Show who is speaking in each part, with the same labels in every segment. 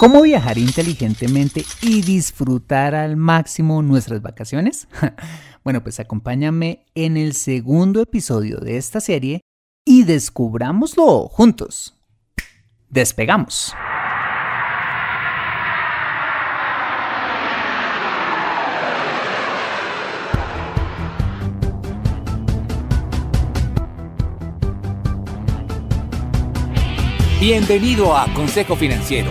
Speaker 1: ¿Cómo viajar inteligentemente y disfrutar al máximo nuestras vacaciones? bueno, pues acompáñame en el segundo episodio de esta serie y descubrámoslo juntos. Despegamos.
Speaker 2: Bienvenido a Consejo Financiero,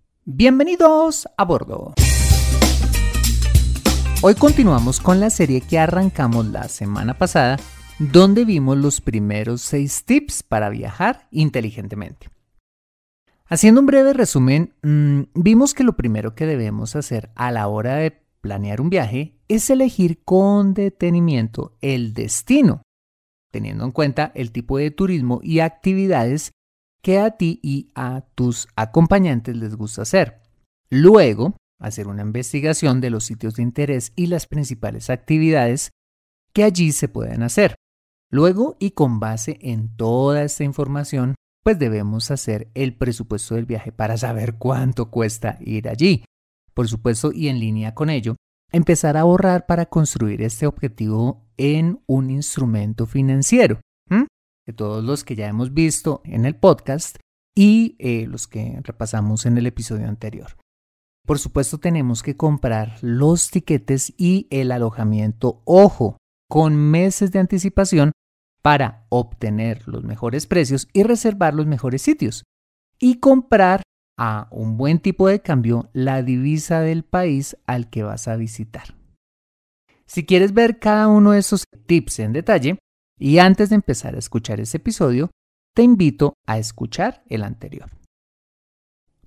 Speaker 1: Bienvenidos a bordo. Hoy continuamos con la serie que arrancamos la semana pasada, donde vimos los primeros seis tips para viajar inteligentemente. Haciendo un breve resumen, mmm, vimos que lo primero que debemos hacer a la hora de planear un viaje es elegir con detenimiento el destino, teniendo en cuenta el tipo de turismo y actividades que a ti y a tus acompañantes les gusta hacer. Luego, hacer una investigación de los sitios de interés y las principales actividades que allí se pueden hacer. Luego, y con base en toda esta información, pues debemos hacer el presupuesto del viaje para saber cuánto cuesta ir allí. Por supuesto, y en línea con ello, empezar a ahorrar para construir este objetivo en un instrumento financiero. Todos los que ya hemos visto en el podcast y eh, los que repasamos en el episodio anterior. Por supuesto, tenemos que comprar los tiquetes y el alojamiento, ojo, con meses de anticipación para obtener los mejores precios y reservar los mejores sitios. Y comprar a un buen tipo de cambio la divisa del país al que vas a visitar. Si quieres ver cada uno de esos tips en detalle, y antes de empezar a escuchar ese episodio, te invito a escuchar el anterior.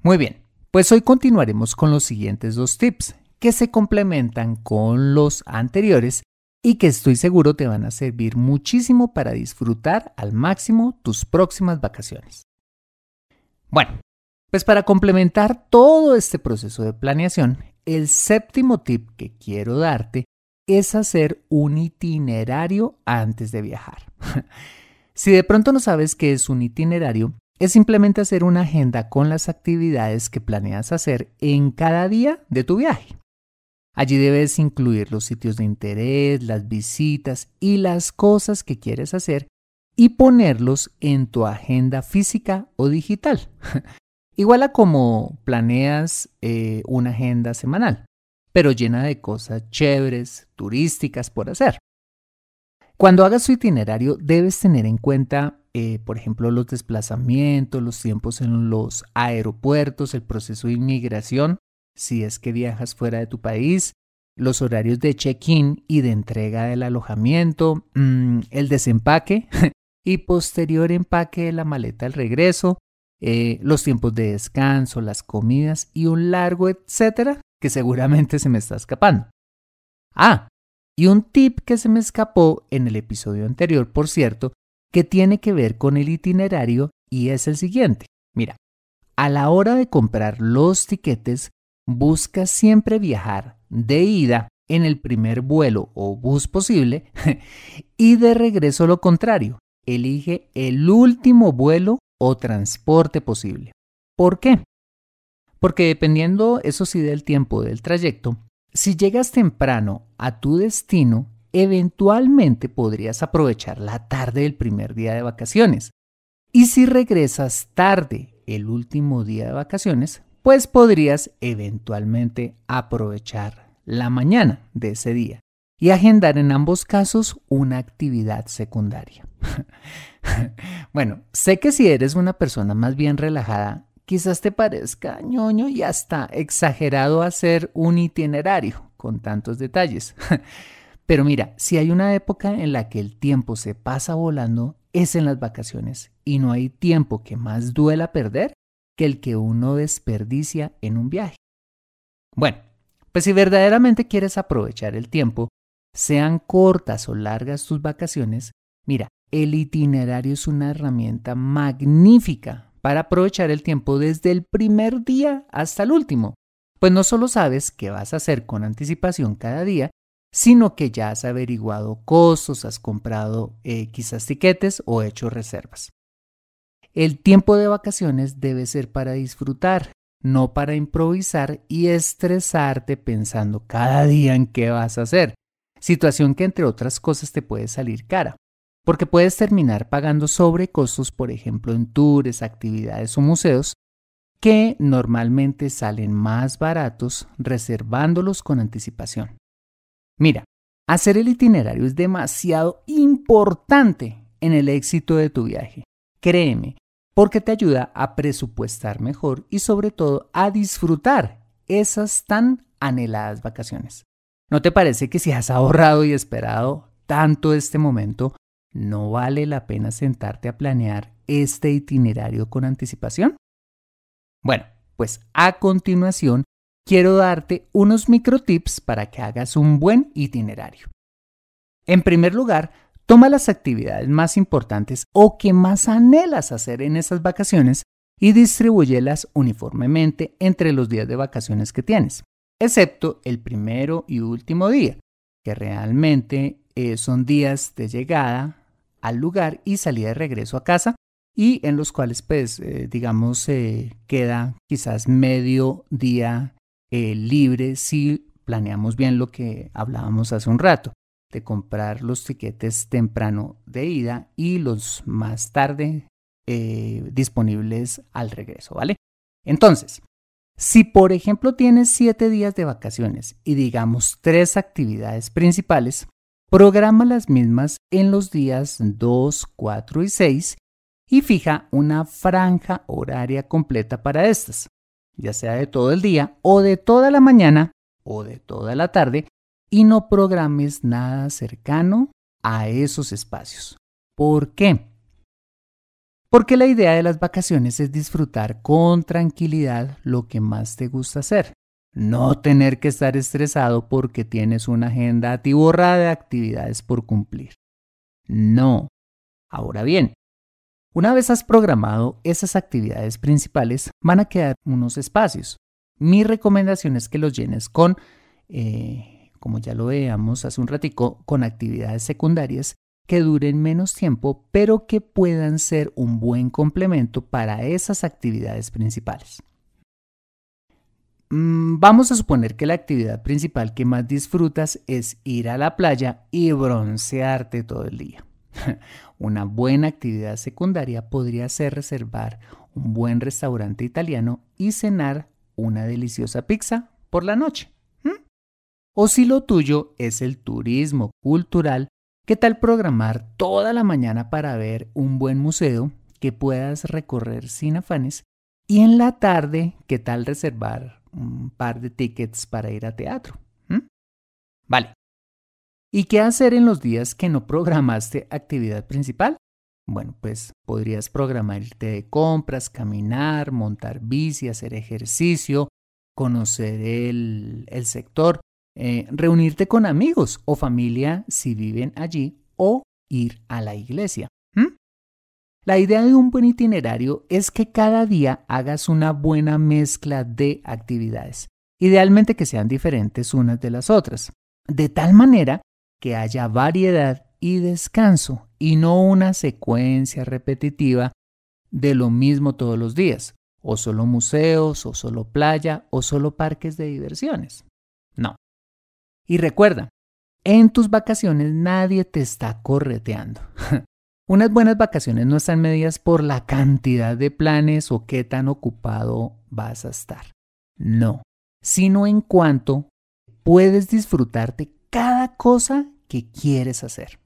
Speaker 1: Muy bien, pues hoy continuaremos con los siguientes dos tips que se complementan con los anteriores y que estoy seguro te van a servir muchísimo para disfrutar al máximo tus próximas vacaciones. Bueno, pues para complementar todo este proceso de planeación, el séptimo tip que quiero darte es hacer un itinerario antes de viajar. si de pronto no sabes qué es un itinerario, es simplemente hacer una agenda con las actividades que planeas hacer en cada día de tu viaje. Allí debes incluir los sitios de interés, las visitas y las cosas que quieres hacer y ponerlos en tu agenda física o digital. Igual a como planeas eh, una agenda semanal, pero llena de cosas chéveres, turísticas por hacer. Cuando hagas tu itinerario debes tener en cuenta eh, por ejemplo, los desplazamientos, los tiempos en los aeropuertos, el proceso de inmigración, si es que viajas fuera de tu país, los horarios de check-in y de entrega del alojamiento, mm, el desempaque y posterior empaque de la maleta al regreso, eh, los tiempos de descanso, las comidas y un largo etcétera que seguramente se me está escapando. Ah, y un tip que se me escapó en el episodio anterior, por cierto, que tiene que ver con el itinerario y es el siguiente. Mira, a la hora de comprar los tiquetes, busca siempre viajar de ida en el primer vuelo o bus posible y de regreso lo contrario. Elige el último vuelo o transporte posible. ¿Por qué? Porque dependiendo, eso sí, del tiempo del trayecto, si llegas temprano a tu destino, eventualmente podrías aprovechar la tarde del primer día de vacaciones. Y si regresas tarde el último día de vacaciones, pues podrías eventualmente aprovechar la mañana de ese día y agendar en ambos casos una actividad secundaria. bueno, sé que si eres una persona más bien relajada, quizás te parezca ñoño y hasta exagerado hacer un itinerario con tantos detalles. Pero mira, si hay una época en la que el tiempo se pasa volando, es en las vacaciones y no hay tiempo que más duela perder que el que uno desperdicia en un viaje. Bueno, pues si verdaderamente quieres aprovechar el tiempo, sean cortas o largas tus vacaciones, mira, el itinerario es una herramienta magnífica para aprovechar el tiempo desde el primer día hasta el último, pues no solo sabes qué vas a hacer con anticipación cada día, sino que ya has averiguado costos, has comprado eh, quizás tiquetes o hecho reservas. El tiempo de vacaciones debe ser para disfrutar, no para improvisar y estresarte pensando cada día en qué vas a hacer, situación que entre otras cosas te puede salir cara porque puedes terminar pagando sobrecostos, por ejemplo, en tours, actividades o museos, que normalmente salen más baratos reservándolos con anticipación. Mira, hacer el itinerario es demasiado importante en el éxito de tu viaje. Créeme, porque te ayuda a presupuestar mejor y sobre todo a disfrutar esas tan anheladas vacaciones. ¿No te parece que si has ahorrado y esperado tanto este momento, ¿no vale la pena sentarte a planear este itinerario con anticipación? Bueno, pues a continuación quiero darte unos micro tips para que hagas un buen itinerario. En primer lugar, toma las actividades más importantes o que más anhelas hacer en esas vacaciones y distribúyelas uniformemente entre los días de vacaciones que tienes, excepto el primero y último día, que realmente eh, son días de llegada, al lugar y salida de regreso a casa y en los cuales pues eh, digamos eh, queda quizás medio día eh, libre si planeamos bien lo que hablábamos hace un rato de comprar los tiquetes temprano de ida y los más tarde disponibles al regreso, ¿vale? Entonces, si por ejemplo tienes siete días de vacaciones y digamos tres actividades principales, Programa las mismas en los días 2, 4 y 6 y fija una franja horaria completa para estas, ya sea de todo el día o de toda la mañana o de toda la tarde y no programes nada cercano a esos espacios. ¿Por qué? Porque la idea de las vacaciones es disfrutar con tranquilidad lo que más te gusta hacer. No tener que estar estresado porque tienes una agenda atiborrada de actividades por cumplir. No. Ahora bien, una vez has programado esas actividades principales, van a quedar unos espacios. Mi recomendación es que los llenes con, eh, como ya lo veamos hace un ratico, con actividades secundarias que duren menos tiempo, pero que puedan ser un buen complemento para esas actividades principales. Mm, vamos a suponer que la actividad principal que más disfrutas es ir a la playa y broncearte todo el día. Una buena actividad secundaria podría ser reservar un buen restaurante italiano y cenar una deliciosa pizza por la noche. O si lo tuyo es el turismo cultural, ¿Qué tal programar toda la mañana para ver un buen museo que puedas recorrer sin afanes? Y en la tarde, ¿qué tal reservar un par de tickets para ir a teatro? Vale. ¿Y qué hacer en los días que no programaste actividad principal? Bueno, pues podrías programar irte de compras, caminar, montar bici, hacer ejercicio, conocer el, el sector, eh, reunirte con amigos o familia si viven allí o ir a la iglesia. La idea de un buen itinerario es que cada día hagas una buena mezcla de actividades, idealmente que sean diferentes unas de las otras, de tal manera que haya variedad y descanso y no una secuencia repetitiva de lo mismo todos los días, o solo museos, o solo playa, o solo parques de diversiones. No. Y recuerda, en tus vacaciones nadie te está correteando. Unas buenas vacaciones no están medidas por la cantidad de planes o qué tan ocupado vas a estar. No, sino en cuanto puedes disfrutarte cada cosa que quieres hacer.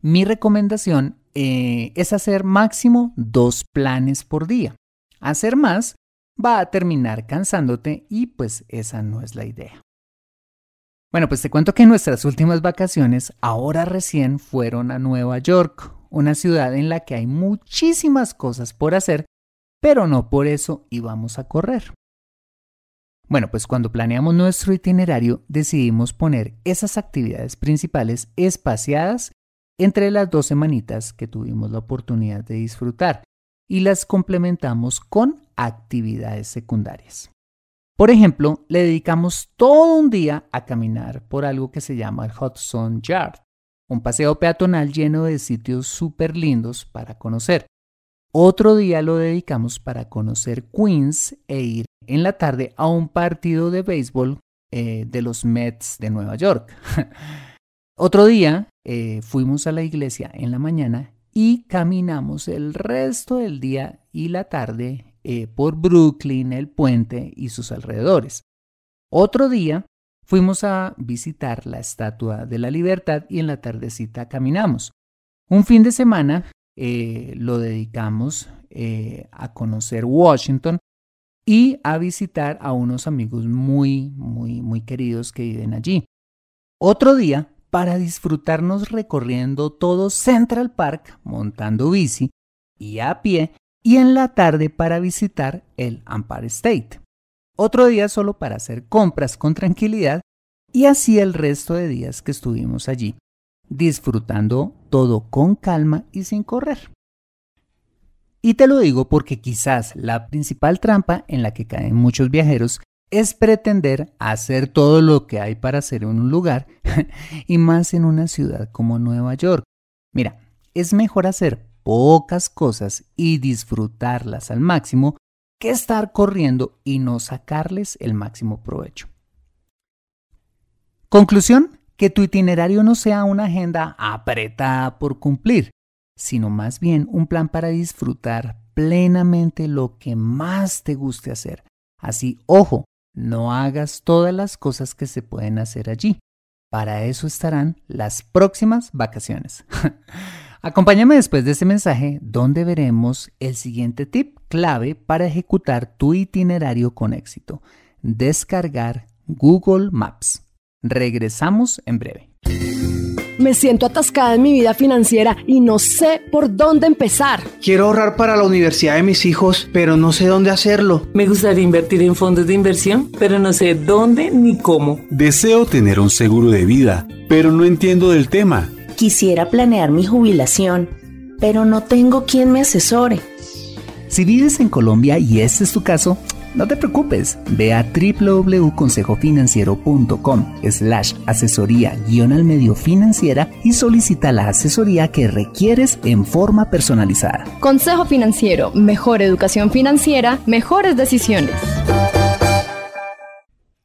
Speaker 1: Mi recomendación eh, es hacer máximo dos planes por día. Hacer más va a terminar cansándote y pues esa no es la idea. Bueno, pues te cuento que nuestras últimas vacaciones ahora recién fueron a Nueva York, una ciudad en la que hay muchísimas cosas por hacer, pero no por eso íbamos a correr. Bueno, pues cuando planeamos nuestro itinerario decidimos poner esas actividades principales espaciadas entre las dos semanitas que tuvimos la oportunidad de disfrutar y las complementamos con actividades secundarias. Por ejemplo, le dedicamos todo un día a caminar por algo que se llama el Hudson Yard, un paseo peatonal lleno de sitios súper lindos para conocer. Otro día lo dedicamos para conocer Queens e ir en la tarde a un partido de béisbol eh, de los Mets de Nueva York. Otro día eh, fuimos a la iglesia en la mañana y caminamos el resto del día y la tarde eh, por Brooklyn, el puente y sus alrededores. Otro día fuimos a visitar la Estatua de la Libertad y en la tardecita caminamos. Un fin de semana eh, lo dedicamos eh, a conocer Washington y a visitar a unos amigos muy, muy, muy queridos que viven allí. Otro día para disfrutarnos recorriendo todo Central Park, montando bici y a pie y en la tarde para visitar el Empire State. Otro día solo para hacer compras con tranquilidad y así el resto de días que estuvimos allí, disfrutando todo con calma y sin correr. Y te lo digo porque quizás la principal trampa en la que caen muchos viajeros es pretender hacer todo lo que hay para hacer en un lugar y más en una ciudad como Nueva York. Mira, es mejor hacer pocas cosas y disfrutarlas al máximo que estar corriendo y no sacarles el máximo provecho. Conclusión, que tu itinerario no sea una agenda apretada por cumplir, sino más bien un plan para disfrutar plenamente lo que más te guste hacer. Así, ojo, no hagas todas las cosas que se pueden hacer allí. Para eso estarán las próximas vacaciones. Acompáñame después de este mensaje donde veremos el siguiente tip clave para ejecutar tu itinerario con éxito. Descargar Google Maps. Regresamos en breve.
Speaker 3: Me siento atascada en mi vida financiera y no sé por dónde empezar.
Speaker 4: Quiero ahorrar para la universidad de mis hijos, pero no sé dónde hacerlo.
Speaker 5: Me gustaría invertir en fondos de inversión, pero no sé dónde ni cómo.
Speaker 6: Deseo tener un seguro de vida, pero no entiendo del tema.
Speaker 7: Quisiera planear mi jubilación, pero no tengo quien me asesore.
Speaker 1: Si vives en Colombia y este es tu caso, no te preocupes, ve a www.consejofinanciero.com slash asesoría guion al medio financiera y solicita la asesoría que requieres en forma personalizada.
Speaker 8: Consejo Financiero, mejor educación financiera, mejores decisiones.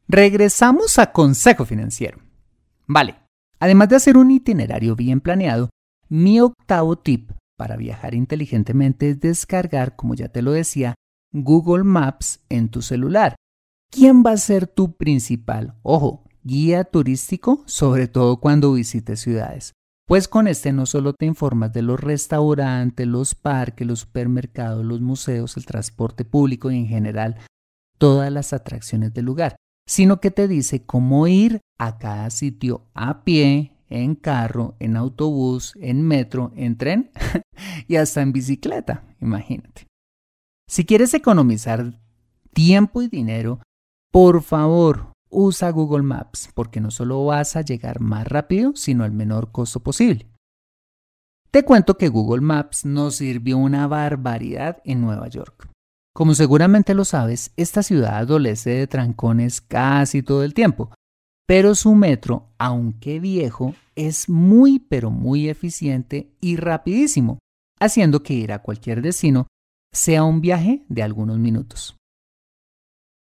Speaker 1: Regresamos a Consejo Financiero. Vale, Además de hacer un itinerario bien planeado, mi octavo tip para viajar inteligentemente es descargar, como ya te lo decía, Google Maps en tu celular. ¿Quién va a ser tu principal, ojo, guía turístico, sobre todo cuando visites ciudades. Pues con este no solo te informas de los restaurantes, los parques, los supermercados, los museos, el transporte público y en general todas las atracciones del lugar, sino que te dice cómo ir a cada sitio a pie, en carro, en autobús, en metro, en tren y hasta en bicicleta, imagínate. Si quieres economizar tiempo y dinero, por favor, usa Google Maps porque no solo vas a llegar más rápido, sino al menor costo posible. Te cuento que Google Maps nos sirvió una barbaridad en Nueva York. Como seguramente lo sabes, esta ciudad adolece de trancones casi todo el tiempo, pero su metro, aunque viejo, es muy pero muy eficiente y rapidísimo, haciendo que ir a cualquier destino sea un viaje de algunos minutos.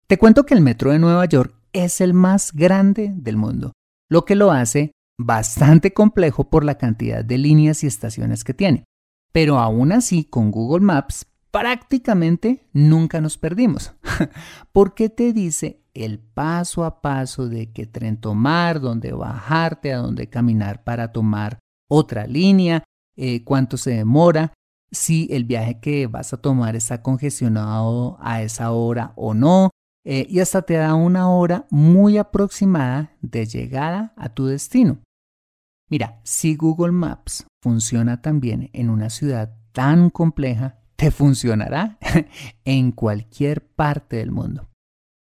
Speaker 1: Te cuento que el metro de Nueva York es el más grande del mundo, lo que lo hace bastante complejo por la cantidad de líneas y estaciones que tiene. Pero aún así, con Google Maps prácticamente nunca nos perdimos, porque te dice el paso a paso de qué tren tomar, dónde bajarte, a dónde caminar para tomar otra línea, eh, cuánto se demora, si el viaje que vas a tomar está congestionado a esa hora o no, eh, y hasta te da una hora muy aproximada de llegada a tu destino. Mira, si Google Maps funciona también en una ciudad tan compleja te funcionará en cualquier parte del mundo.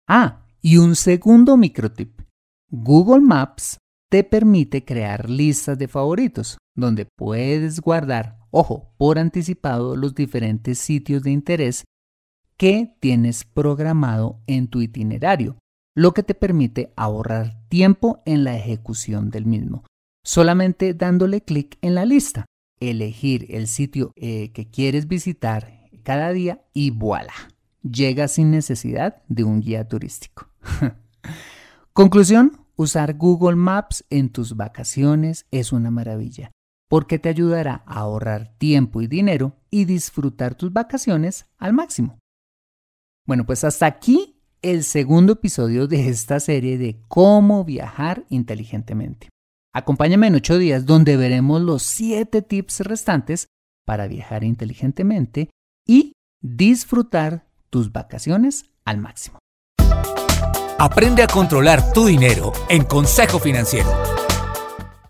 Speaker 1: Ah, y un segundo microtip. Google Maps te permite crear listas de favoritos, donde puedes guardar, ojo, por anticipado los diferentes sitios de interés que tienes programado en tu itinerario, lo que te permite ahorrar tiempo en la ejecución del mismo, solamente dándole clic en la lista elegir el sitio eh, que quieres visitar cada día y voilà, llega sin necesidad de un guía turístico. Conclusión, usar Google Maps en tus vacaciones es una maravilla, porque te ayudará a ahorrar tiempo y dinero y disfrutar tus vacaciones al máximo. Bueno, pues hasta aquí el segundo episodio de esta serie de cómo viajar inteligentemente. Acompáñame en ocho días donde veremos los siete tips restantes para viajar inteligentemente y disfrutar tus vacaciones al máximo.
Speaker 2: Aprende a controlar tu dinero en Consejo Financiero.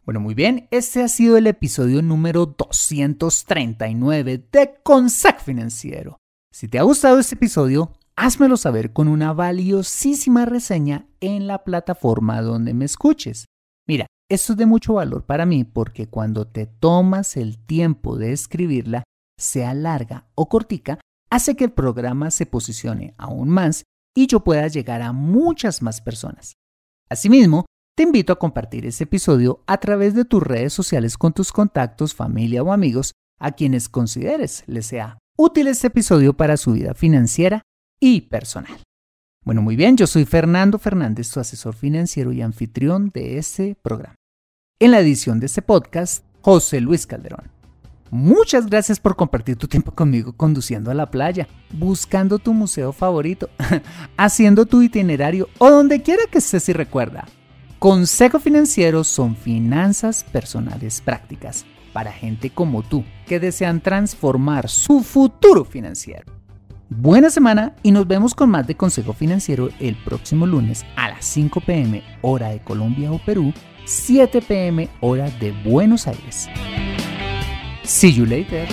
Speaker 1: Bueno, muy bien, este ha sido el episodio número 239 de Consejo Financiero. Si te ha gustado este episodio, házmelo saber con una valiosísima reseña en la plataforma donde me escuches. Mira, esto es de mucho valor para mí porque cuando te tomas el tiempo de escribirla, sea larga o cortica, hace que el programa se posicione aún más y yo pueda llegar a muchas más personas. Asimismo, te invito a compartir este episodio a través de tus redes sociales con tus contactos, familia o amigos a quienes consideres les sea útil este episodio para su vida financiera y personal. Bueno, muy bien, yo soy Fernando Fernández, tu asesor financiero y anfitrión de este programa. En la edición de este podcast, José Luis Calderón. Muchas gracias por compartir tu tiempo conmigo conduciendo a la playa, buscando tu museo favorito, haciendo tu itinerario o donde quiera que estés y recuerda. Consejo Financiero son finanzas personales prácticas para gente como tú que desean transformar su futuro financiero. Buena semana y nos vemos con más de Consejo Financiero el próximo lunes a las 5 pm hora de Colombia o Perú 7 pm hora de Buenos Aires. See you later.